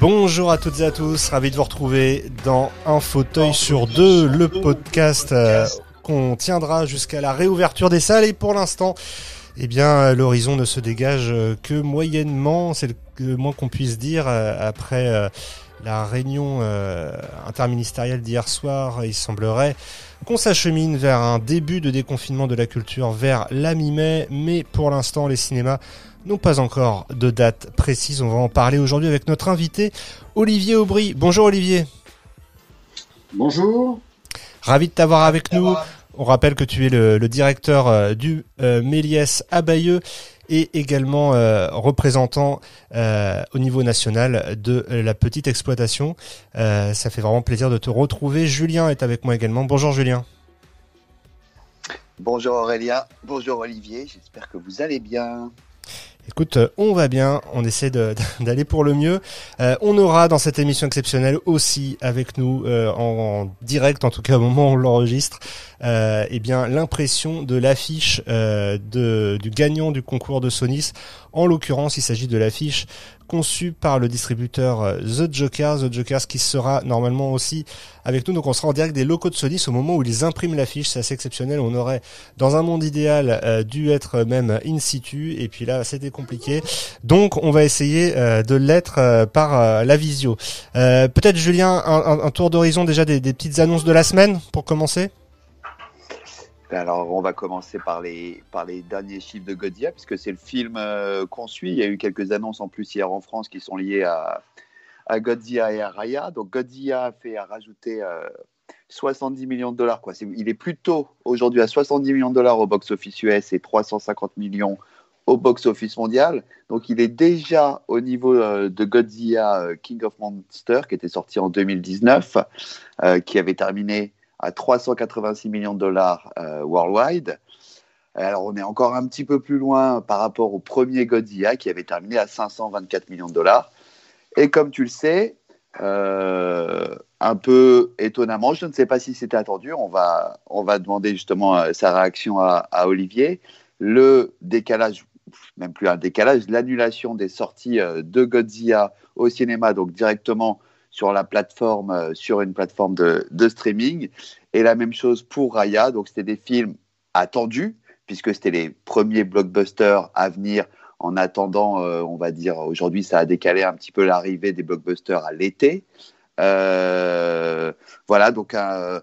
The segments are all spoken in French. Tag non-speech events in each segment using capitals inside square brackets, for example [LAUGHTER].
Bonjour à toutes et à tous, ravi de vous retrouver dans Un fauteuil sur deux, le podcast euh, qu'on tiendra jusqu'à la réouverture des salles et pour l'instant, eh bien, l'horizon ne se dégage que moyennement, c'est le moins qu'on puisse dire euh, après euh, la réunion interministérielle d'hier soir. Il semblerait qu'on s'achemine vers un début de déconfinement de la culture vers la mi-mai, mais pour l'instant, les cinémas n'ont pas encore de date précise. On va en parler aujourd'hui avec notre invité Olivier Aubry. Bonjour Olivier. Bonjour. Ravi de t'avoir avec nous. On rappelle que tu es le, directeur euh, du euh, Méliès à Bayeux et également euh, représentant au niveau national de la petite exploitation. ça fait vraiment plaisir de te retrouver. Julien est avec moi également. Bonjour Julien. Bonjour Aurélien, bonjour Olivier, j'espère que vous allez bien. Écoute, euh, on va bien, on essaie [LAUGHS] d'aller pour le mieux. Euh, on aura dans cette émission exceptionnelle aussi avec nous euh, en, direct, en tout cas au moment où on l'enregistre, eh bien l'impression de l'affiche du gagnant du concours de Sonis. En l'occurrence, il s'agit de l'affiche conçu par le distributeur euh, The Jokers, The Jokers qui sera normalement aussi avec nous. Donc on sera en direct des locaux de Sony au moment où ils impriment l'affiche. C'est assez exceptionnel. On aurait, dans un monde idéal, euh, dû être même in situ. Et puis là, c'était compliqué. Donc on va essayer euh, de l'être par la visio. Peut-être Julien, un, tour d'horizon déjà des petites annonces de la semaine pour commencer? Alors, on va commencer par les, par les derniers chiffres de Godzilla, puisque c'est le film euh, qu'on suit. Il y a eu quelques annonces en plus hier en France qui sont liées à, à Godzilla et à Raya. Donc, Godzilla a fait à rajouter 70 euh, millions de dollars. Quoi. il est plutôt aujourd'hui à 70 millions de dollars au box-office US et 350 millions au box-office mondial. Donc, il est déjà au niveau euh, de Godzilla King of Monsters, qui était sorti en 2019, qui avait terminé à 386 millions de dollars euh, worldwide. Alors on est encore un petit peu plus loin par rapport au premier Godzilla qui avait terminé à 524 millions de dollars. Et comme tu le sais, euh, un peu étonnamment, je ne sais pas si c'était attendu, on va, on va demander justement euh, sa réaction à, Olivier. Le décalage, même plus un décalage, l'annulation des sorties de Godzilla au cinéma, donc directement sur la plateforme, euh, sur une plateforme de, streaming. Et la même chose pour Raya. Donc, c'était des films attendus, puisque c'était les premiers blockbusters à venir en attendant, euh, on va dire, aujourd'hui, ça a décalé un petit peu l'arrivée des blockbusters à l'été. Euh, voilà, donc un,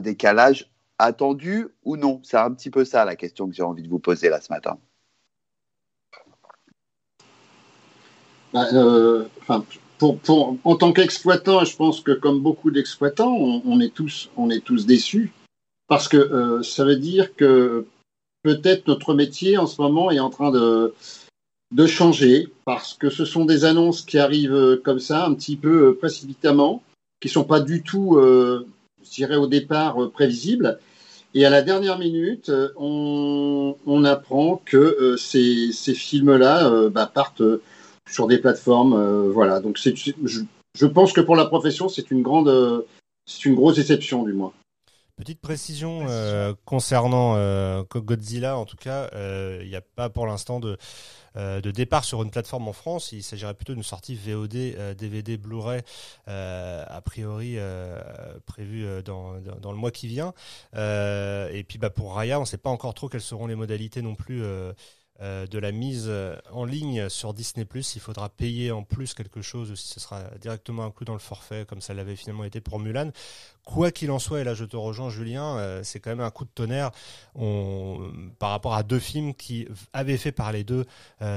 décalage attendu ou non? C'est un petit peu ça la question que j'ai envie de vous poser là ce matin. Bah, en tant qu'exploitant, je pense que comme beaucoup d'exploitants, on, est tous, on est tous déçus parce que euh, ça veut dire que peut-être notre métier en ce moment est en train de, de changer parce que ce sont des annonces qui arrivent comme ça, un petit peu euh, précipitamment, qui sont pas du tout, euh, je dirais au départ, prévisibles. Et à la dernière minute, on, apprend que ces, ces films-là bah, partent sur des plateformes. Euh, voilà. Donc c'est, je, pense que pour la profession, c'est une grande, c'est une grosse déception du moins. Petite précision euh, concernant euh, Godzilla, en tout cas, il n'y a pas pour l'instant de, départ sur une plateforme en France. Il s'agirait plutôt d'une sortie VOD, DVD, Blu-ray, a priori prévue dans, dans, le mois qui vient. et puis bah, pour Raya, on ne sait pas encore trop quelles seront les modalités non plus euh, de la mise euh, en ligne sur Disney ⁇ il faudra payer en plus quelque chose, si ce sera directement inclus dans le forfait, comme ça l'avait finalement été pour Mulan. Quoi qu'il en soit, et là je te rejoins Julien, euh, c'est quand même un coup de tonnerre par rapport à deux films qui avaient fait parler d'eux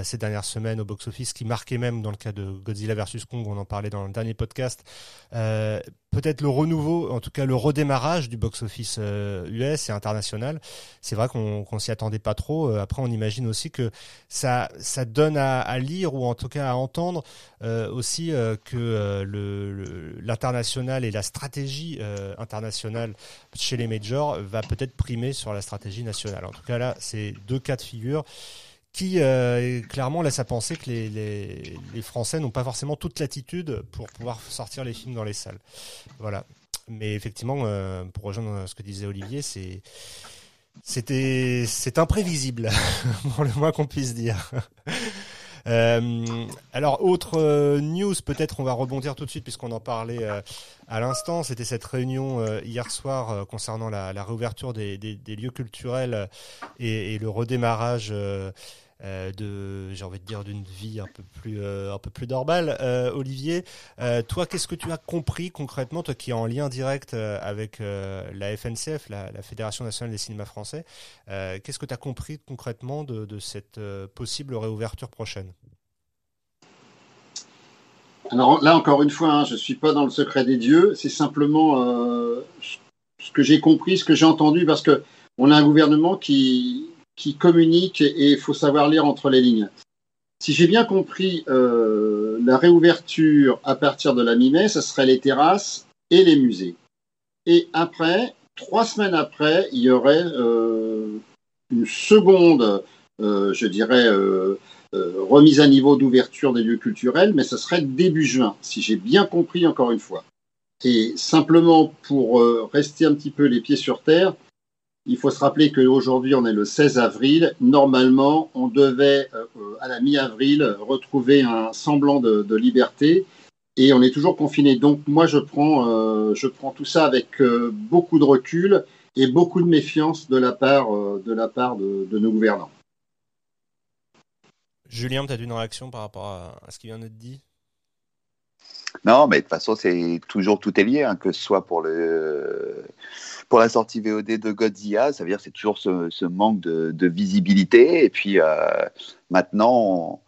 ces dernières semaines au box-office, qui marquaient même dans le cas de Godzilla vs Kong, on en parlait dans le dernier podcast, peut-être le renouveau, en tout cas le redémarrage du box-office US et international. C'est vrai qu'on s'y attendait pas trop. Après, on imagine aussi que ça, ça donne à, lire ou en tout cas à entendre euh, aussi que l'international et la stratégie internationale chez les majors va peut-être primer sur la stratégie nationale. En tout cas, là, c'est deux cas de figure qui euh, clairement laisse à penser que les, Français n'ont pas forcément toute l'attitude pour pouvoir sortir les films dans les salles. Voilà. Mais effectivement, euh, pour rejoindre ce que disait Olivier, c'est c'était c'est imprévisible, [LAUGHS] pour le moins qu'on puisse dire. alors, autre news, peut-être on va rebondir tout de suite puisqu'on en parlait à l'instant. C'était cette réunion hier soir concernant la, réouverture des, lieux culturels et le redémarrage euh, de, j'ai envie de dire, d'une vie un peu plus, euh, un peu plus normale. Euh, Olivier, toi, qu'est-ce que tu as compris concrètement, toi qui es en lien direct avec la FNCF, la, Fédération nationale des cinémas français, qu'est-ce que tu as compris concrètement de, de cette possible réouverture prochaine? Alors là, encore une fois, hein, je ne suis pas dans le secret des dieux. C'est simplement ce que j'ai compris, ce que j'ai entendu, parce que on a un gouvernement qui, qui communique et il faut savoir lire entre les lignes. Si j'ai bien compris, euh, la réouverture à partir de la mi-mai, ce serait les terrasses et les musées. Et après, trois semaines après, il y aurait euh, une seconde, euh, je dirais, remise à niveau d'ouverture des lieux culturels, mais ce serait début juin, si j'ai bien compris encore une fois. Et simplement pour rester un petit peu les pieds sur terre, il faut se rappeler qu'aujourd'hui, on est le 16 avril. Normalement, on devait, euh, à la mi-avril, retrouver un semblant de, liberté. Et on est toujours confiné. Donc, moi, je prends, euh, je prends tout ça avec euh, beaucoup de recul et beaucoup de méfiance de la part, de, la part de, nos gouvernants. Julien, tu as une réaction par rapport à, ce qui vient d'être dit? Non, mais de toute façon, c'est toujours tout est lié, hein, que ce soit pour le pour la sortie VOD de Godzilla, ça veut dire c'est toujours ce, manque de, visibilité. Et puis euh, maintenant,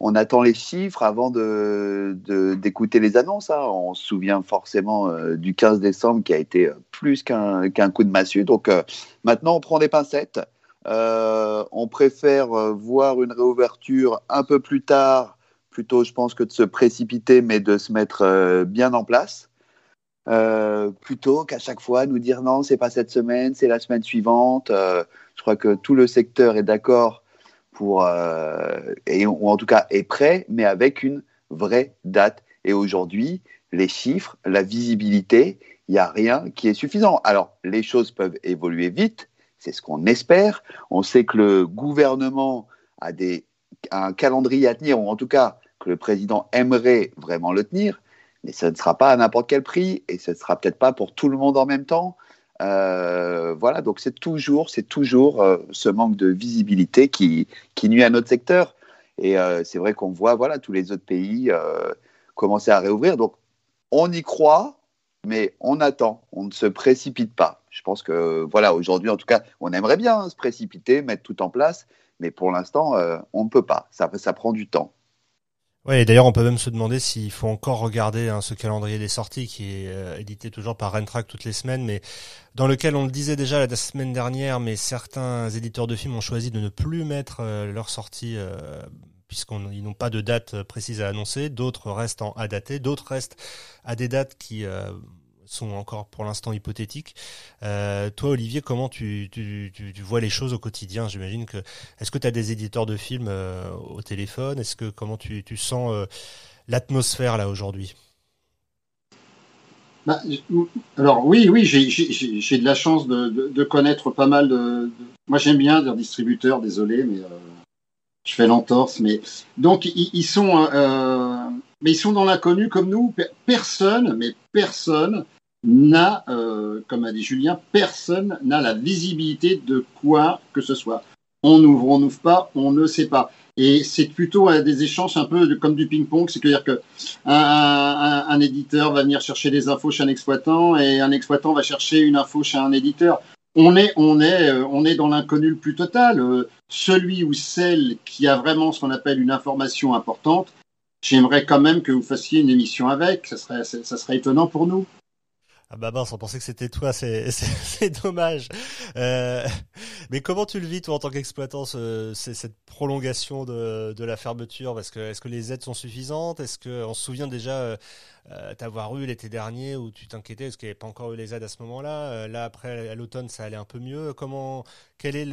on, attend les chiffres avant d'écouter de, les annonces. Hein. On se souvient forcément euh, du 15 décembre qui a été euh, plus qu'un coup de massue. Donc maintenant, on prend des pincettes. on préfère voir une réouverture un peu plus tard, plutôt je pense que de se précipiter, mais de se mettre bien en place. Euh, plutôt qu'à chaque fois nous dire non, c'est pas cette semaine, c'est la semaine suivante. Euh, je crois que tout le secteur est d'accord pour, euh, et, ou en tout cas est prêt, mais avec une vraie date. Et aujourd'hui, les chiffres, la visibilité, il n'y a rien qui est suffisant. Alors, les choses peuvent évoluer vite, c'est ce qu'on espère. On sait que le gouvernement a des, un calendrier à tenir, ou en tout cas que le président aimerait vraiment le tenir mais ça ne sera pas à n'importe quel prix et ce ne sera peut-être pas pour tout le monde en même temps. Euh, voilà, donc c'est toujours, c'est toujours euh, ce manque de visibilité qui, nuit à notre secteur. Et euh, c'est vrai qu'on voit, voilà, tous les autres pays commencer à réouvrir. Donc on y croit, mais on attend, on ne se précipite pas. Je pense que, voilà, aujourd'hui, en tout cas, on aimerait bien se précipiter, mettre tout en place, mais pour l'instant, on ne peut pas. Ça prend du temps. Et d'ailleurs, on peut même se demander s'il faut encore regarder hein, ce calendrier des sorties qui est euh, édité toujours par Rentrack toutes les semaines, mais dans lequel on le disait déjà la semaine dernière, mais certains éditeurs de films ont choisi de ne plus mettre euh, leurs sorties euh, puisqu'ils n'ont pas de date précise à annoncer. D'autres restent en à dater, d'autres restent à des dates qui sont encore pour l'instant hypothétiques. Euh, toi, Olivier, comment tu, tu, tu, vois les choses au quotidien? J'imagine que est-ce que tu as des éditeurs de films euh, au téléphone? Est-ce que comment tu, sens euh, l'atmosphère là aujourd'hui? Bah, alors oui, oui, j'ai de la chance de, de, connaître pas mal de. Moi, j'aime bien dire distributeurs. Désolé, mais je fais l'entorse. Mais donc ils sont, mais ils sont dans l'inconnu comme nous. Personne, mais personne n'a, euh, comme a dit Julien, personne n'a la visibilité de quoi que ce soit. On ouvre, on n'ouvre pas, on ne sait pas. Et c'est plutôt euh, des échanges un peu comme du ping-pong, c'est-à-dire que un, éditeur va venir chercher des infos chez un exploitant et un exploitant va chercher une info chez un éditeur. On est, on est, euh, on est dans l'inconnu le plus total. celui ou celle qui a vraiment ce qu'on appelle une information importante, j'aimerais quand même que vous fassiez une émission avec. Ça serait, ça serait étonnant pour nous. Ah bah mince, on pensait que c'était toi, [LAUGHS] c'est dommage. Euh, mais comment tu le vis toi en tant qu'exploitant, cette prolongation de, de, la fermeture? Parce que est-ce que les aides sont suffisantes? Est-ce que on se souvient déjà euh, euh t'avoir eu l'été dernier où tu t'inquiétais? Parce qu'il n'y avait pas encore eu les aides à ce moment-là? Euh, Là après à l'automne ça allait un peu mieux. Comment quel est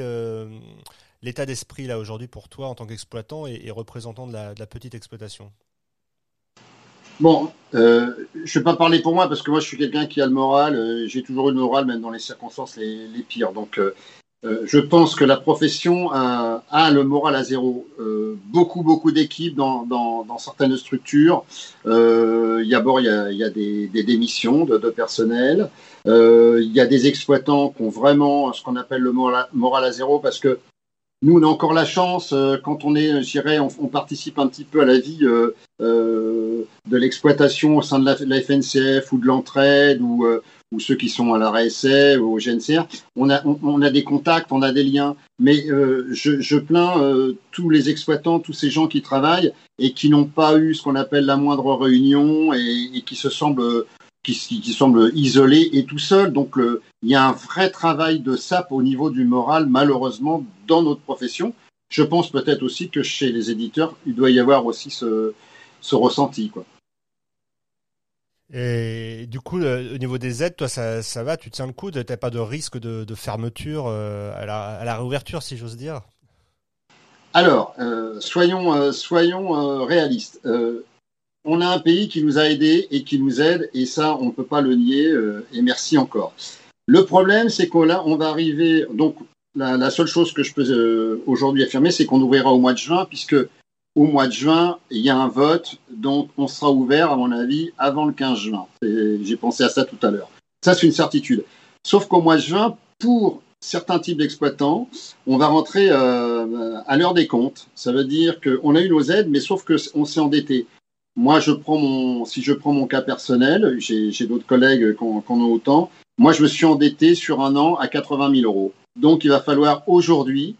l'état d'esprit là aujourd'hui pour toi en tant qu'exploitant et, représentant de la, de la petite exploitation? Bon, euh, je ne vais pas parler pour moi parce que moi je suis quelqu'un qui a le moral. Euh, j'ai toujours eu le moral, même dans les circonstances les, pires. Donc, euh, Euh, je pense que la profession a, a le moral à zéro. Euh, beaucoup, beaucoup d'équipes dans, dans, dans, certaines structures. D'abord, il y a, y a des, des démissions de, de personnel. Il y a des exploitants qui ont vraiment ce qu'on appelle le moral, moral à zéro parce que nous, on a encore la chance, euh, quand on est, je dirais, on, participe un petit peu à la vie euh, euh, de l'exploitation au sein de la, FNCF ou de l'entraide ou, euh, ou ceux qui sont à la RSA ou au GNCR. On a, on, on, a des contacts, on a des liens, mais euh, je, je, plains tous les exploitants, tous ces gens qui travaillent et qui n'ont pas eu ce qu'on appelle la moindre réunion et, et qui se semblent qui, qui, semble isolé et tout seul. Donc le, il y a un vrai travail de sape au niveau du moral, malheureusement, dans notre profession. Je pense peut-être aussi que chez les éditeurs, il doit y avoir aussi ce, ce ressenti. Quoi. Et du coup, le, au niveau des aides, toi, ça, ça va, tu tiens le coup, tu n'as pas de risque de, de fermeture euh, à, la, à, la, réouverture, si j'ose dire? Alors, euh, soyons, euh, soyons réalistes on a un pays qui nous a aidés et qui nous aide, et ça, on ne peut pas le nier, euh, et merci encore. Le problème, c'est qu'on on va arriver. Donc, la, seule chose que je peux euh, aujourd'hui affirmer, c'est qu'on ouvrira au mois de juin, puisque au mois de juin, il y a un vote, donc on sera ouvert, à mon avis, avant le 15 juin. J'ai pensé à ça tout à l'heure. Ça, c'est une certitude. Sauf qu'au mois de juin, pour certains types d'exploitants, on va rentrer euh, à l'heure des comptes. Ça veut dire qu'on a eu nos aides, mais sauf qu'on s'est endetté. Moi, je prends mon, si je prends mon cas personnel, j'ai d'autres collègues qui en ont autant. Moi, je me suis endetté sur un an à 80 000 euros. Donc, il va falloir aujourd'hui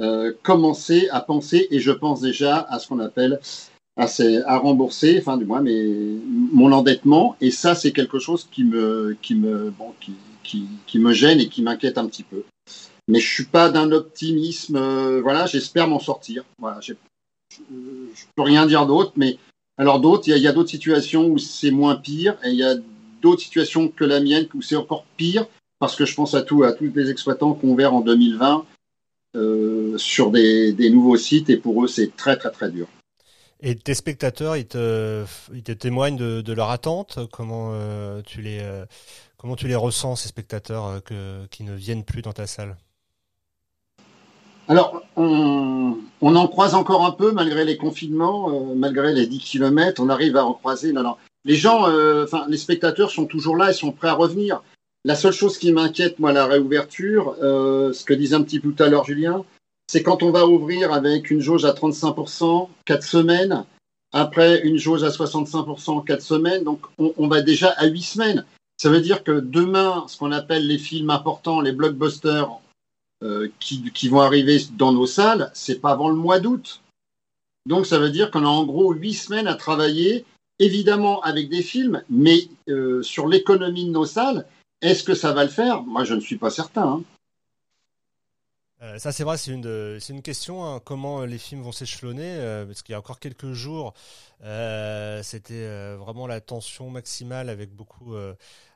euh, commencer à penser, et je pense déjà à ce qu'on appelle à, rembourser, enfin du moins, mais mon endettement. Et ça, c'est quelque chose qui me, qui me, bon, qui, qui, qui me gêne et qui m'inquiète un petit peu. Mais je suis pas d'un optimisme. Euh, voilà, j'espère m'en sortir. Voilà, je, je peux rien dire d'autre, mais alors d'autres, il y a, d'autres situations où c'est moins pire, et il y a d'autres situations que la mienne où c'est encore pire, parce que je pense à tout, à tous les exploitants qu'on verra en 2020 euh, sur des, nouveaux sites, et pour eux, c'est très très très dur. Et tes spectateurs, ils te, ils témoignent de, leur attente? Comment euh, tu les, euh, comment tu les ressens ces spectateurs qui ne viennent plus dans ta salle? Alors, on, on, en croise encore un peu malgré les confinements, euh, malgré les 10 km, on arrive à en croiser. Non, non. Les gens, euh, enfin, les spectateurs sont toujours là, ils sont prêts à revenir. La seule chose qui m'inquiète, moi, la réouverture, euh, ce que disait un petit peu tout à l'heure Julien, c'est quand on va ouvrir avec une jauge à 35%, 4 semaines, après une jauge à 65%, 4 semaines, donc on, on va déjà à 8 semaines. Ça veut dire que demain, ce qu'on appelle les films importants, les blockbusters, qui, qui, vont arriver dans nos salles, c'est pas avant le mois d'août. Donc ça veut dire qu'on a en gros huit semaines à travailler, évidemment avec des films, mais euh, sur l'économie de nos salles, est-ce que ça va le faire? Moi, je ne suis pas certain. Hein. Euh, ça, c'est vrai, c'est une, une question. Hein, comment les films vont s'échelonner euh, Parce qu'il y a encore quelques jours, euh, c'était vraiment la tension maximale avec beaucoup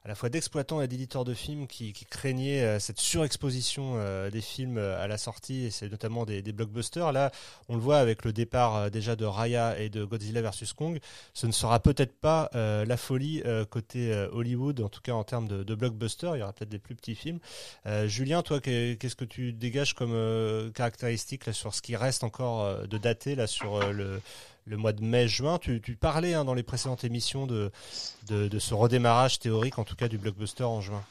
à la fois d'exploitants et d'éditeurs de films qui, qui craignaient euh, cette surexposition euh, des films euh, à la sortie, et c'est notamment des, des, blockbusters. Là, on le voit avec le départ déjà de Raya et de Godzilla vs Kong, ce ne sera peut-être pas la folie côté Hollywood, en tout cas en termes de, de blockbusters. Il y aura peut-être des plus petits films. Julien, toi, qu'est-ce que tu dégages comme caractéristique là, sur ce qui reste encore de daté là sur le le mois de mai-juin. Tu, tu, parlais hein, dans les précédentes émissions de, ce redémarrage théorique, en tout cas du blockbuster en juin.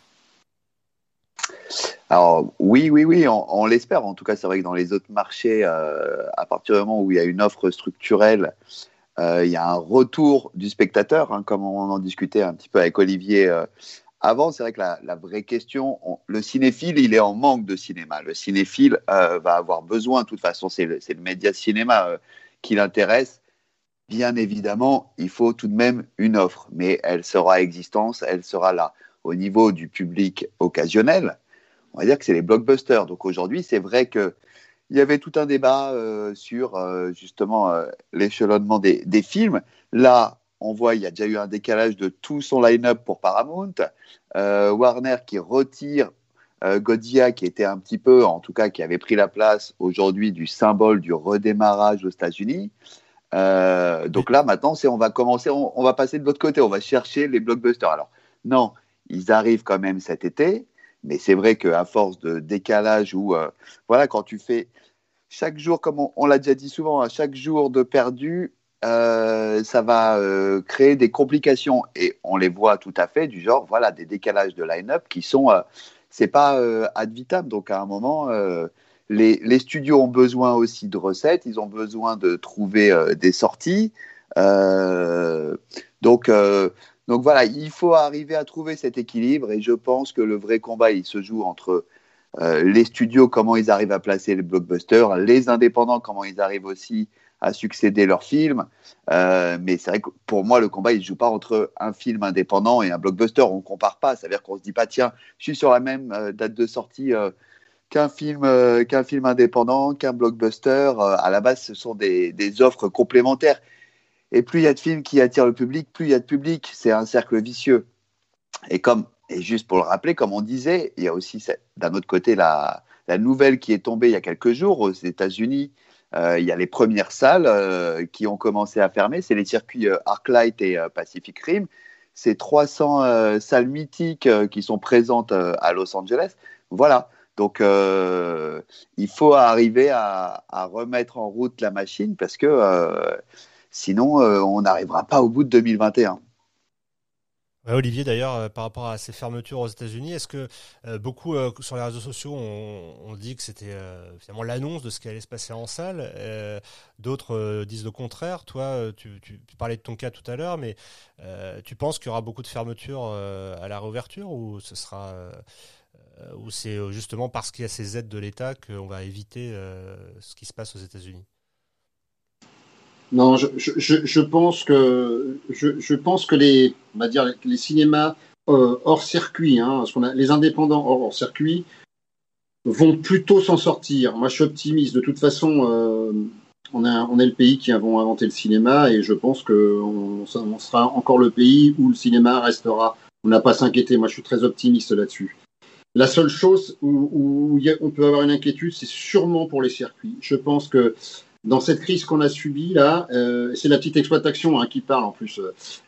Alors oui, oui, oui, on, l'espère. En tout cas, c'est vrai que dans les autres marchés, euh, à partir du moment où il y a une offre structurelle, euh, il y a un retour du spectateur, hein, comme on en discutait un petit peu avec Olivier euh, avant. C'est vrai que la, vraie question, on, le cinéphile, il est en manque de cinéma. Le cinéphile va avoir besoin, de toute façon, c'est le, média cinéma qui l'intéresse bien évidemment, il faut tout de même une offre, mais elle sera à existence, elle sera là. Au niveau du public occasionnel, on va dire que c'est les blockbusters. Donc aujourd'hui, c'est vrai que il y avait tout un débat euh, sur euh, justement euh, l'échelonnement des, films. Là, on voit il y a déjà eu un décalage de tout son line-up pour Paramount. Warner qui retire Godzilla, qui était un petit peu, en tout cas, qui avait pris la place aujourd'hui du symbole du redémarrage aux États-Unis. Euh, donc là, maintenant, c'est on va commencer, on, va passer de l'autre côté, on va chercher les blockbusters. Alors, non, ils arrivent quand même cet été, Mais c'est vrai qu'à force de décalage ou voilà, quand tu fais chaque jour, comme on, l'a déjà dit souvent, chaque jour de perdu, ça va créer des complications et on les voit tout à fait du genre voilà des décalages de line-up qui sont c'est pas ad vitam donc à un moment les, studios ont besoin aussi de recettes, ils ont besoin de trouver euh, des sorties. Euh, donc, euh, donc voilà, il faut arriver à trouver cet équilibre et je pense que le vrai combat, il se joue entre les studios, comment ils arrivent à placer les blockbusters, les indépendants, comment ils arrivent aussi à succéder leurs films. mais c'est vrai que pour moi, le combat, il ne joue pas entre un film indépendant et un blockbuster. On ne compare pas. Ça veut dire qu'on ne se dit pas, tiens, je suis sur la même date de sortie qu'un film, euh, qu'un film indépendant, qu'un blockbuster. Euh, à la base, ce sont des, offres complémentaires. Et plus il y a de films qui attirent le public, plus il y a de public. C'est un cercle vicieux. Et comme et juste pour le rappeler, comme on disait, il y a aussi d'un autre côté la, nouvelle qui est tombée il y a quelques jours aux États-Unis. Euh, il y a les premières salles qui ont commencé à fermer. C'est les circuits ArcLight et Pacific Rim. C'est 300 salles mythiques qui sont présentes à Los Angeles. Voilà. Donc, euh, il faut arriver à, remettre en route la machine parce que euh, sinon, euh, on n'arrivera pas au bout de 2021. Olivier, d'ailleurs, par rapport à ces fermetures aux États-Unis, est-ce que beaucoup sur les réseaux sociaux ont, dit que c'était finalement l'annonce de ce qui allait se passer en salle D'autres disent le contraire. Toi, tu, tu, parlais de ton cas tout à l'heure, mais tu penses qu'il y aura beaucoup de fermetures à la réouverture ou ce sera ou c'est euh, justement parce qu'il y a ces aides de l'État qu'on va éviter euh, ce qui se passe aux États-Unis? Non, je, pense que je, pense que les on va dire les cinémas hors circuit, hein, a, les indépendants hors, circuit vont plutôt s'en sortir. Moi, je suis optimiste. De toute façon, on, a, est le pays qui avons inventé le cinéma et je pense qu'on on sera encore le pays où le cinéma restera. On n'a pas à s'inquiéter. Moi, je suis très optimiste là-dessus. La seule chose où, on peut avoir une inquiétude, c'est sûrement pour les circuits. Je pense que dans cette crise qu'on a subie là, euh, c'est la petite exploitation hein, qui parle en plus.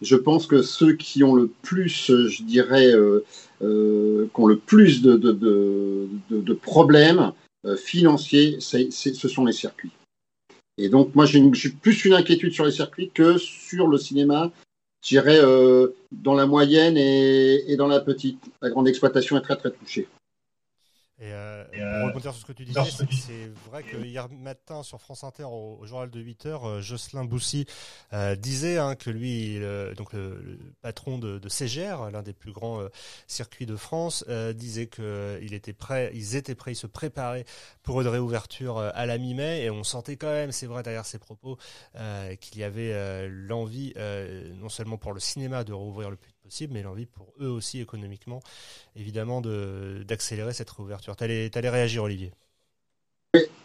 Je pense que ceux qui ont le plus, je dirais, euh, euh, qui ont le plus de, problèmes financiers, ce sont les circuits. Et donc moi j'ai plus une inquiétude sur les circuits que sur le cinéma j'irais euh, dans la moyenne et, dans la petite. La grande exploitation est très très touchée. Et, euh, pour euh, rebondir sur ce que tu disais, c'est vrai que hier matin sur France Inter au, journal de 8 heures, euh, Jocelyn Boussy euh, disait hein, que lui, donc le, patron de, de CGR, l'un des plus grands circuits de France, disait que il était prêt, ils étaient prêts, ils se préparaient pour une réouverture à la mi-mai, et on sentait quand même, c'est vrai derrière ses propos, qu'il y avait l'envie, non seulement pour le cinéma de rouvrir le plus possible, mais l'envie pour eux aussi économiquement, évidemment, d'accélérer cette réouverture. Tu allais, réagir, Olivier?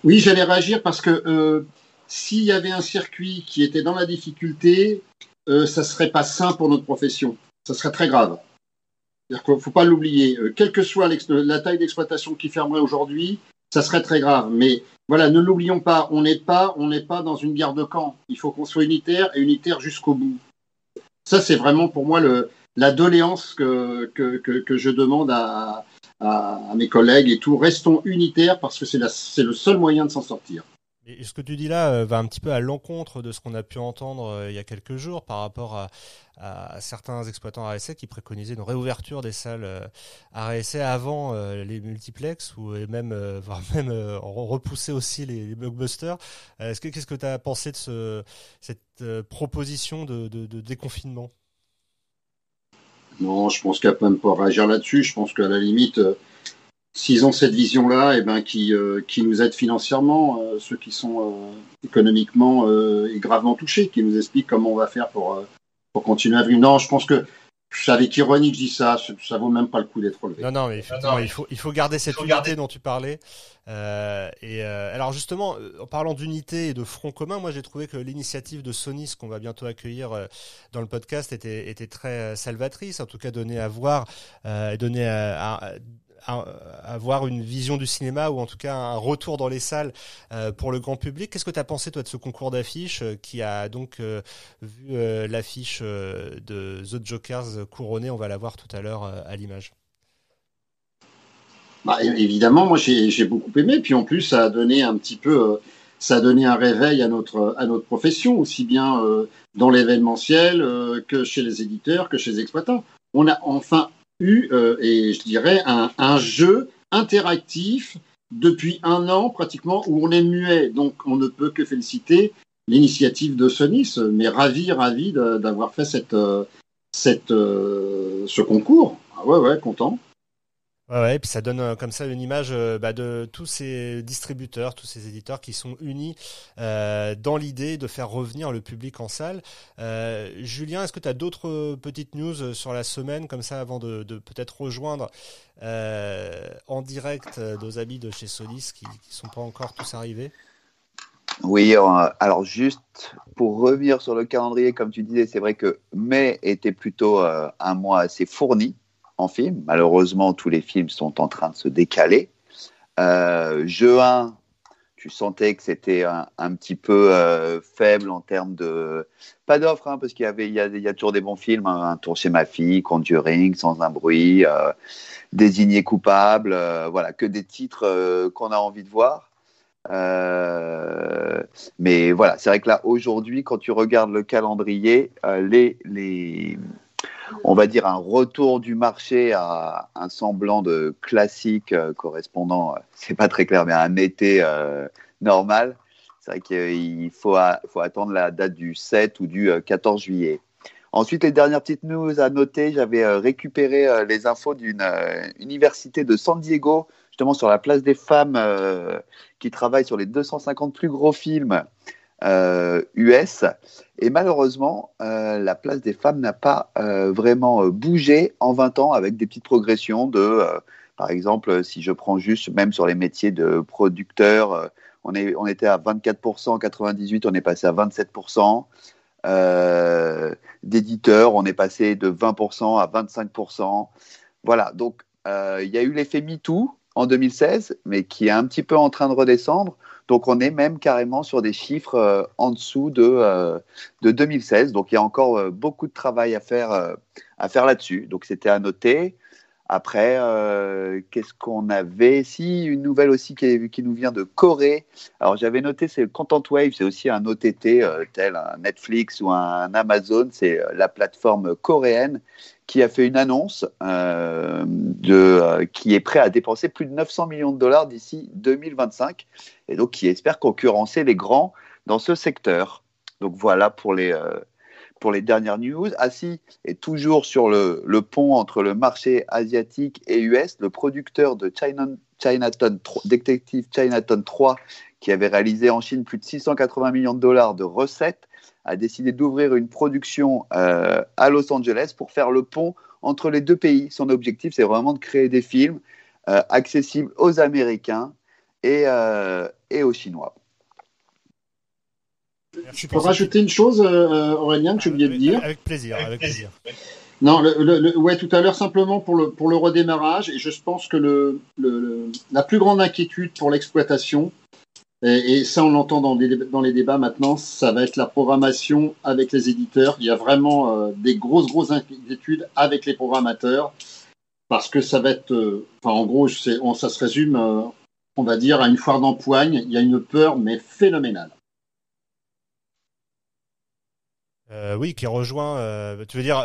Oui, j'allais réagir parce que euh, s'il y avait un circuit qui était dans la difficulté, euh, ça serait pas sain pour notre profession. Ça serait très grave. Il ne faut pas l'oublier. Euh, quelle que soit la taille d'exploitation qui fermerait aujourd'hui, ça serait très grave. Mais voilà, ne l'oublions pas, on n'est pas, on n'est pas dans une guerre de camp. Il faut qu'on soit unitaire et unitaire jusqu'au bout. Ça, c'est vraiment pour moi le, la doléance que, que, que, je demande à, à, mes collègues et tout. Restons unitaires parce que c'est le seul moyen de s'en sortir. Et ce que tu dis là euh, va un petit peu à l'encontre de ce qu'on a pu entendre euh, il y a quelques jours par rapport à, à certains exploitants RSA qui préconisaient une réouverture des salles euh, RSA avant les multiplex ou même [LAUGHS] voire même repousser aussi les, blockbusters. Qu'est-ce que tu as pensé de ce, cette proposition de, de déconfinement? Non, je pense a pas même pas réagir là-dessus. Je pense qu'à la limite, euh, s'ils ont cette vision-là, eh ben, qui, euh, qui nous aident financièrement, euh, ceux qui sont économiquement et gravement touchés, qui nous expliquent comment on va faire pour, pour continuer à vivre. Non, je pense que avec ironie que je dis ça, ça vaut même pas le coup d'être relevé. Non, non, mais effectivement, il, faut, il faut garder cette unité dont tu parlais. Euh, et euh, alors justement, euh, en parlant d'unité et de front commun, moi j'ai trouvé que l'initiative de Sony, ce qu'on va bientôt accueillir euh, dans le podcast, était, était très salvatrice, en tout cas donner à voir, euh, donner à, à avoir une vision du cinéma ou en tout cas un retour dans les salles euh, pour le grand public. Qu'est-ce que tu as pensé toi de ce concours d'affiches euh, qui a donc euh, vu l'affiche de The Jokers couronnée? On va la voir tout à l'heure à l'image. bah, évidemment, moi j'ai beaucoup aimé. Puis en plus, ça a donné un petit peu, ça a donné un réveil à notre à notre profession, aussi bien dans l'événementiel que chez les éditeurs, que chez les exploitants. On a enfin eu, et je dirais, un, jeu interactif depuis un an pratiquement où on est muet. Donc on ne peut que féliciter l'initiative de Sonis, mais ravi, ravi d'avoir fait cette, euh, euh, ce concours. Ah ouais, ouais, content. Ouais, et puis ça donne euh, comme ça une image bah, de tous ces distributeurs, tous ces éditeurs qui sont unis dans l'idée de faire revenir le public en salle. Julien, est-ce que tu as d'autres petites news sur la semaine, comme ça, avant de, peut-être rejoindre en direct nos amis de chez Solis qui ne sont pas encore tous arrivés? Oui, euh, alors juste pour revenir sur le calendrier, comme tu disais, c'est vrai que mai était plutôt euh, un mois assez fourni en films. Malheureusement, tous les films sont en train de se décaler. Euh, juin, tu sentais que c'était un, petit peu faible en termes de. Pas d'offres, hein, parce qu'il y, avait, a, toujours des bons films. Hein. un tour chez ma fille, Conjuring, Sans un bruit, Désigné coupable. voilà, que des titres qu'on a envie de voir. Euh, mais voilà, c'est vrai que là, aujourd'hui, quand tu regardes le calendrier, euh, les, les, on va dire un retour du marché à un semblant de classique euh, correspondant, c'est pas très clair, mais à un été normal. C'est vrai qu'il faut, faut attendre la date du 7 ou du 14 juillet. Ensuite, les dernières petites news à noter, j'avais récupéré les infos d'une université de San Diego justement sur la place des femmes euh, qui travaillent sur les 250 plus gros films US. Euh, Et malheureusement, euh, la place des femmes n'a pas vraiment bougé en 20 ans avec des petites progressions de, par exemple, si je prends juste même sur les métiers de producteur, on, est, on était à 24% en 98, on est passé à 27%. d'éditeurs, on est passé de 20% à 25%. Voilà, donc il y a eu l'effet MeToo en 2016, mais qui est un petit peu en train de redescendre. Donc on est même carrément sur des chiffres euh, en dessous de, euh, de 2016. Donc il y a encore euh, beaucoup de travail à faire, à faire là-dessus. Donc c'était à noter. Après, qu'est-ce qu'on avait? Si, une nouvelle aussi qui, qui, nous vient de Corée. Alors j'avais noté, c'est Content Wave, c'est aussi un OTT tel un Netflix ou un Amazon. C'est la plateforme coréenne qui a fait une annonce euh, de, euh, qui est prêt à dépenser plus de 900 millions de dollars d'ici 2025 et donc qui espère concurrencer les grands dans ce secteur. Donc voilà pour les, euh, pour les dernières news. Assis est toujours sur le, pont entre le marché asiatique et US, le producteur de China, Chinatown 3, Detective Chinatown 3 qui avait réalisé en Chine plus de 680 millions de dollars de recettes a décidé d'ouvrir une production euh, à Los Angeles pour faire le pont entre les deux pays. Son objectif, c'est vraiment de créer des films euh, accessibles aux Américains et, euh, et aux Chinois. Je peux rajouter une chose, Aurélien, que j'ai oublié de dire. Avec plaisir, avec plaisir. Non, le, ouais, tout à l'heure, simplement pour le, pour le redémarrage, et je pense que le, la plus grande inquiétude pour l'exploitation, et, ça, on l'entend dans, les débats maintenant, ça va être la programmation avec les éditeurs. Il y a vraiment euh, des grosses, grosses inquiétudes avec les programmateurs, parce que ça va être, euh, enfin, en gros, ça se résume, euh, on va dire, à une foire d'empoigne. Il y a une peur, mais phénoménale. Euh, oui, qui rejoint, euh, tu veux dire,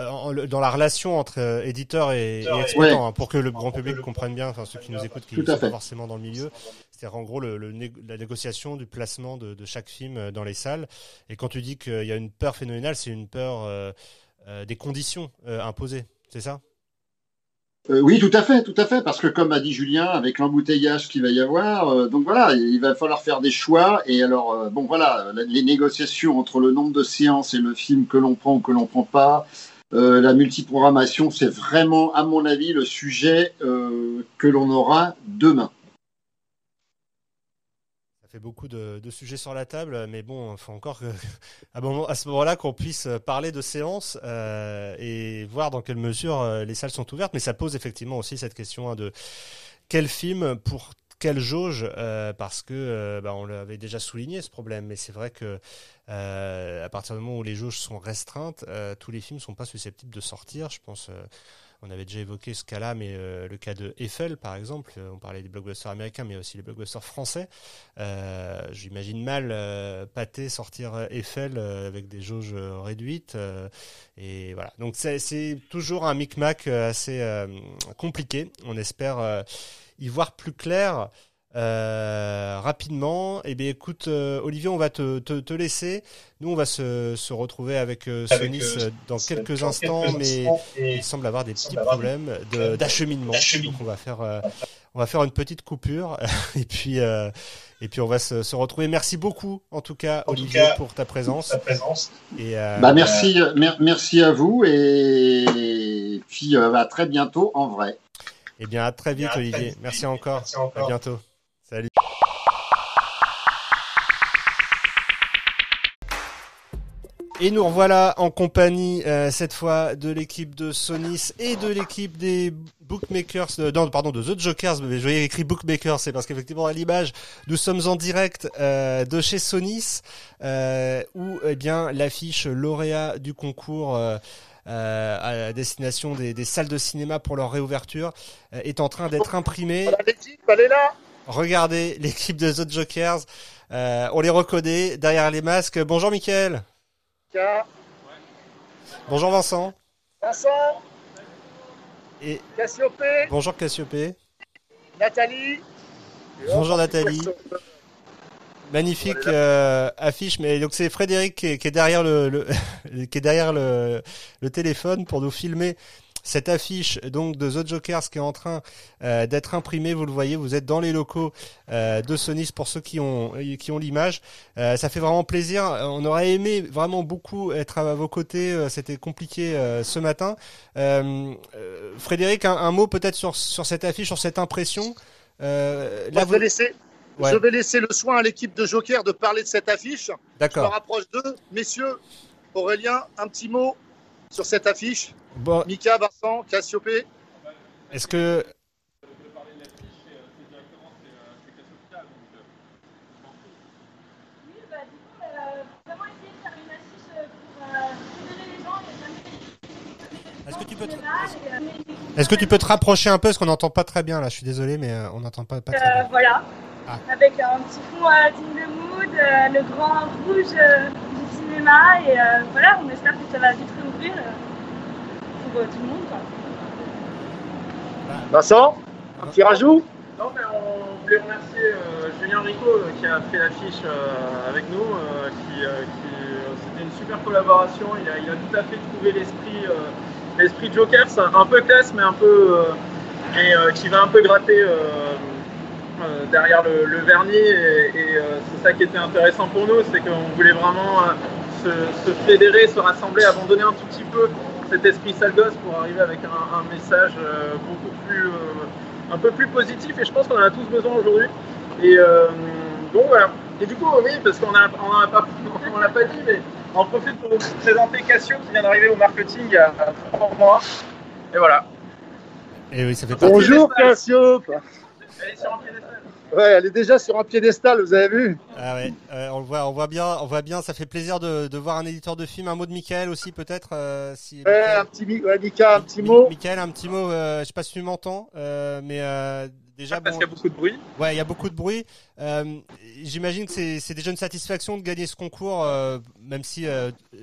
dans la relation entre euh, éditeur et, et exploitant, hein, pour que le grand public comprenne bien, enfin ceux qui nous écoutent, qui ne sont pas forcément dans le milieu, c'est-à-dire en gros le, la négociation du placement de, de, chaque film dans les salles. Et quand tu dis qu'il y a une peur phénoménale, c'est une peur des conditions imposées, c'est ça? Euh, oui, tout à fait, tout à fait, parce que comme a dit Julien, avec l'embouteillage qu'il va y avoir, euh, donc voilà, il va falloir faire des choix. Et alors, euh, bon voilà, les négociations entre le nombre de séances et le film que l'on prend ou que l'on prend pas, la multiprogrammation, c'est vraiment, à mon avis, le sujet que l'on aura demain beaucoup de, sujets sur la table, mais bon, il faut encore [LAUGHS] à, ce moment-là qu'on puisse parler de séances euh, et voir dans quelle mesure euh, les salles sont ouvertes. Mais ça pose effectivement aussi cette question hein, de quel film pour quelle jauge euh, parce que bah, on l'avait déjà souligné ce problème mais c'est vrai que à partir du moment où les jauges sont restreintes tous les films ne sont pas susceptibles de sortir je pense on avait déjà évoqué ce cas-là, mais le cas de Eiffel, par exemple, on parlait des blockbusters américains, mais aussi les blockbusters français. J'imagine mal Pâté sortir Eiffel avec des jauges réduites. et voilà. Donc c'est toujours un micmac assez compliqué. On espère y voir plus clair euh, rapidement, eh bien, écoute, euh, Olivier, on va te, te, te, laisser. Nous, on va se, se retrouver avec, euh, Sonis euh, dans quelques instants, mais il semble avoir des petits problèmes d'acheminement. Donc, on va faire, on va faire une petite coupure [LAUGHS] et puis, et puis on va se, se, retrouver. Merci beaucoup, en tout cas, en Olivier, tout cas, pour ta présence. Ta présence. Et, bah, merci, merci à vous et puis à très bientôt en vrai. Eh bien, à très vite, Olivier. Merci encore. Merci encore. À bientôt. Salut. Et nous revoilà en compagnie euh, cette fois de l'équipe de Sonis et de l'équipe des bookmakers, euh, non pardon de The Jokers, mais je voyais écrit bookmakers, c'est parce qu'effectivement à l'image nous sommes en direct euh, de chez Sonis où eh bien l'affiche lauréat du concours à destination des, des, salles de cinéma pour leur réouverture est en train d'être imprimée. là Regardez l'équipe de The Jokers. Euh, on les reconnaît derrière les masques. Bonjour Mickaël. Bonjour Vincent. Vincent. Et Cassiopée. Bonjour Cassiopée. Nathalie. Bonjour Nathalie. Magnifique euh, affiche, mais donc c'est Frédéric qui est, derrière le, [LAUGHS] qui est derrière le, le téléphone pour nous filmer cette affiche donc de The Jokers qui est en train euh, d'être imprimée, vous le voyez, vous êtes dans les locaux euh, de Sonis pour ceux qui ont qui ont l'image. Euh, ça fait vraiment plaisir. On aurait aimé vraiment beaucoup être à vos côtés. C'était compliqué ce matin. Frédéric, un, mot peut-être sur sur cette affiche, sur cette impression. là, je, vais laisser, je vais laisser le soin à l'équipe de Joker de parler de cette affiche. D'accord. Je me rapproche d'eux. Messieurs, Aurélien, un petit mot sur cette affiche bon. Mika, Vincent, Cassiopée Est-ce que. Est-ce que, tu peux te... Est-ce que tu peux te rapprocher un peu? Parce qu'on n'entend pas très bien là? Je suis désolé, mais euh, on n'entend pas, pas, très euh, bien. Voilà. Ah. Avec un petit fond à mood, euh, le grand rouge du cinéma, et voilà, on espère que ça va vite réouvrir tout le monde. Vincent, un petit rajout? Non, mais on voulait remercier euh, Julien Rico euh, qui a fait l'affiche euh, avec nous. qui, C'était une super collaboration. Il a, il a, tout à fait trouvé l'esprit l'esprit Joker, un peu classe, mais un peu. mais qui va un peu gratter. derrière le, vernis et, c'est ça qui était intéressant pour nous, c'est qu'on voulait vraiment se, se, fédérer, se rassembler, abandonner un tout petit peu cet esprit sale gosse pour arriver avec un, message euh, beaucoup plus, euh, un peu plus positif. Et je pense qu'on en a tous besoin aujourd'hui. Et euh, donc voilà. Et du coup, oui, parce qu'on n'a on pas, [LAUGHS] on l'a pas dit, mais on profite pour vous présenter Cassio qui vient d'arriver au marketing il y a trois mois. Et voilà. Et oui, ça fait Bonjour Cassio. Elle est sur un Ouais, elle est déjà sur un piédestal, vous avez vu Ah ouais, euh, on le voit, on voit bien, on voit bien. Ça fait plaisir de, de voir un éditeur de film. Un mot de Michael aussi, peut-être. Euh, si, ouais, un petit, ouais, Mika, un petit mot. Michael, un petit mot. Euh, je sais pas si tu m'entends, euh, mais euh, déjà. parce qu'il y a beaucoup de bruit. Ouais, il y a beaucoup de bruit. J'imagine que c'est déjà une satisfaction de gagner ce concours, même si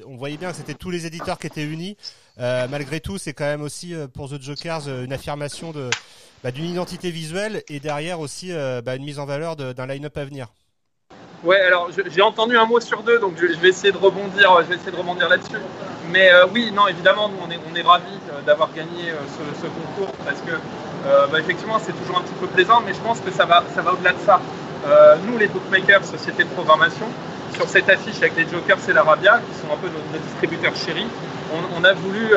on voyait bien que c'était tous les éditeurs qui étaient unis. malgré tout, c'est quand même aussi pour The Jokers une affirmation de bah, d'une identité visuelle et derrière aussi euh, bah, une mise en valeur d'un line-up à venir. Ouais, alors j'ai entendu un mot sur deux, donc je, vais essayer de rebondir, je vais essayer de rebondir là-dessus. Mais euh, oui, non, évidemment, nous on est, on est ravis euh, d'avoir gagné ce, concours parce que bah, effectivement c'est toujours un petit peu plaisant, mais je pense que ça va, ça va au-delà de ça. nous, les bookmakers, société de programmation, sur cette affiche avec les Jokers et l'Arabia, qui sont un peu nos, distributeurs chéris, on a voulu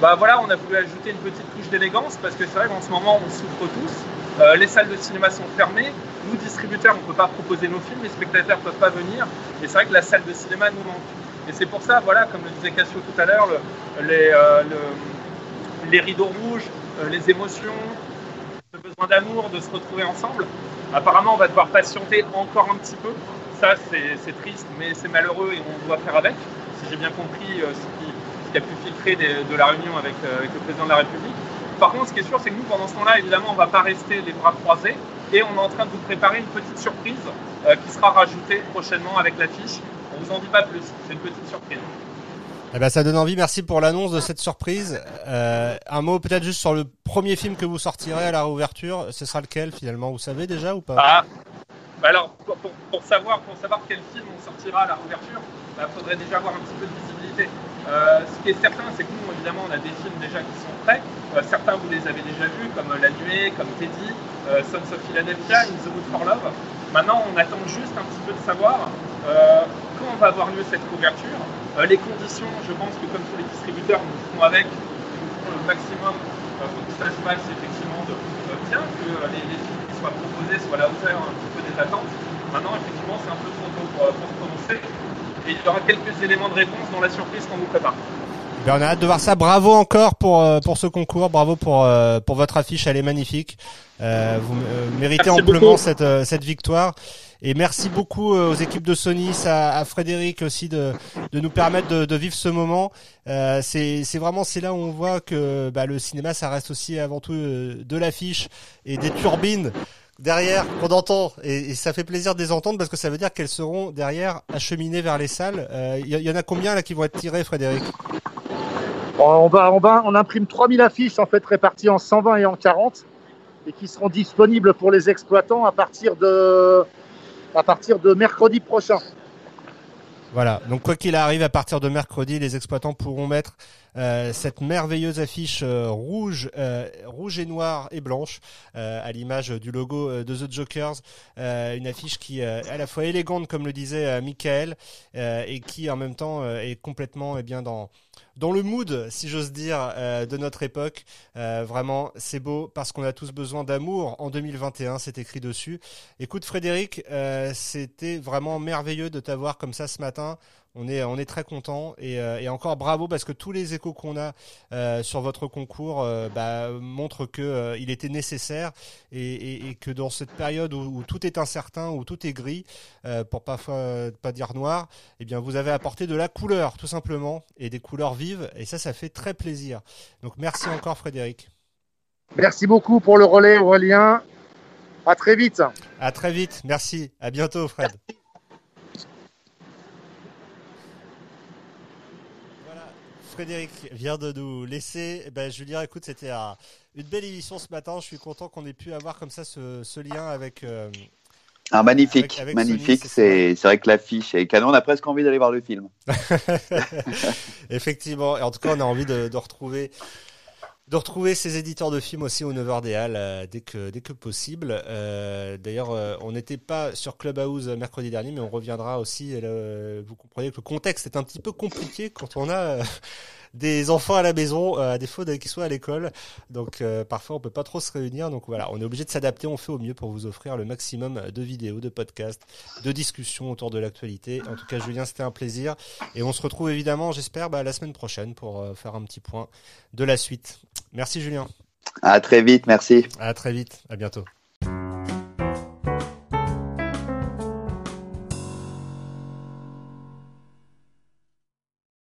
bah voilà, on a voulu ajouter une petite touche d'élégance parce que c'est vrai qu'en ce moment, on souffre tous. Euh, les salles de cinéma sont fermées. Nous, distributeurs, on ne peut pas proposer nos films. Les spectateurs ne peuvent pas venir. Et c'est vrai que la salle de cinéma nous manque. Et c'est pour ça, voilà, comme le disait Cassio tout à l'heure, les, euh, les, rideaux rouges, euh, les émotions, le besoin d'amour, de se retrouver ensemble. Apparemment, on va devoir patienter encore un petit peu. Ça, c'est triste, mais c'est malheureux et on doit faire avec. Si j'ai bien compris qui a pu filtrer de la réunion avec, euh, avec, le président de la République. par contre, ce qui est sûr, c'est que nous, pendant ce temps-là, évidemment, on ne va pas rester les bras croisés et on est en train de vous préparer une petite surprise qui sera rajoutée prochainement avec l'affiche. On vous en dit pas plus, c'est une petite surprise. Eh ben, ça donne envie. Merci pour l'annonce de cette surprise. Euh, un mot peut-être juste sur le premier film que vous sortirez à la réouverture. Ce sera lequel finalement? Vous savez déjà ou pas? Ah, bah Alors, pour, pour, savoir, pour savoir quel film on sortira à la réouverture, il bah, faudrait déjà avoir un petit peu de visibilité. Euh, ce qui est certain, c'est que nous, évidemment, on a des films déjà qui sont prêts. Euh, certains, vous les avez déjà vus, comme La Nuée, comme Teddy, euh, Sons of Philadelphia, In the Mood for Love. Maintenant, on attend juste un petit peu de savoir quand va avoir lieu cette couverture. les conditions, je pense que comme tous les distributeurs, nous ferons avec, nous ferons le maximum pour que ça se passe effectivement de, bien, que les, films qui soient proposés soient à la hauteur un petit peu des attentes. Maintenant, effectivement, c'est un peu trop tôt pour, pour se prononcer. Et il y aura quelques éléments de réponse dans la surprise qu'on vous prépare. Ben, on a hâte de voir ça. Bravo encore pour euh, pour ce concours. Bravo pour euh, pour votre affiche. Elle est magnifique. Euh, vous méritez amplement cette cette victoire. Et merci beaucoup aux équipes de Sony, à, à Frédéric aussi de de nous permettre de, de vivre ce moment. c'est c'est vraiment c'est là où on voit que bah, le cinéma ça reste aussi avant tout de l'affiche et des turbines derrière qu'on entend et, ça fait plaisir de les entendre parce que ça veut dire qu'elles seront derrière acheminées vers les salles. Il y, y, en a combien là qui vont être tirées, Frédéric? On, va, on, va, on imprime 3000 affiches en fait réparties en 120 et en 40 et qui seront disponibles pour les exploitants à partir de, à partir de mercredi prochain. Voilà, donc quoi qu'il arrive, à partir de mercredi, les exploitants pourront mettre euh, cette merveilleuse affiche euh, rouge, euh, rouge et noire et blanche, à l'image du logo de The Jokers, une affiche qui est à la fois élégante, comme le disait Michael, et qui en même temps est complètement eh bien dans dans le mood, si j'ose dire, euh, de notre époque. Euh, vraiment, c'est beau parce qu'on a tous besoin d'amour en 2021, c'est écrit dessus. Écoute Frédéric, euh, c'était vraiment merveilleux de t'avoir comme ça ce matin. On est, on est très content et, euh, et, encore bravo parce que tous les échos qu'on a euh, sur votre concours euh, bah, montrent que euh, il était nécessaire et, et, et, que dans cette période où, tout est incertain, où tout est gris, pour pas pas dire noir, eh bien vous avez apporté de la couleur tout simplement et des couleurs vives et ça, ça fait très plaisir. Donc merci encore Frédéric. Merci beaucoup pour le relais Aurélien. À très vite. À très vite. Merci. À bientôt Fred. [LAUGHS] Frédéric vient de nous laisser. Eh ben, Julien, écoute, c'était une belle émission ce matin. Je suis content qu'on ait pu avoir comme ça ce, lien avec. Euh, ah, magnifique, magnifique. C'est vrai que l'affiche est canon. On a presque envie d'aller voir le film. [LAUGHS] Effectivement. Et en tout cas, on a envie de, retrouver de retrouver ces éditeurs de films aussi au 9h des Halles euh, dès que dès que possible. Euh, d'ailleurs, on n'était pas sur Clubhouse mercredi dernier, mais on reviendra aussi. vous comprenez que le contexte est un petit peu compliqué quand on a [LAUGHS] des enfants à la maison, euh, à défaut qu'ils soient à l'école. Donc euh, parfois on peut pas trop se réunir. Donc voilà, on est obligé de s'adapter. On fait au mieux pour vous offrir le maximum de vidéos, de podcasts, de discussions autour de l'actualité. En tout cas, Julien, c'était un plaisir. Et on se retrouve évidemment, j'espère, bah, la semaine prochaine pour euh, faire un petit point de la suite. Merci Julien. À très vite, merci. À très vite, à bientôt.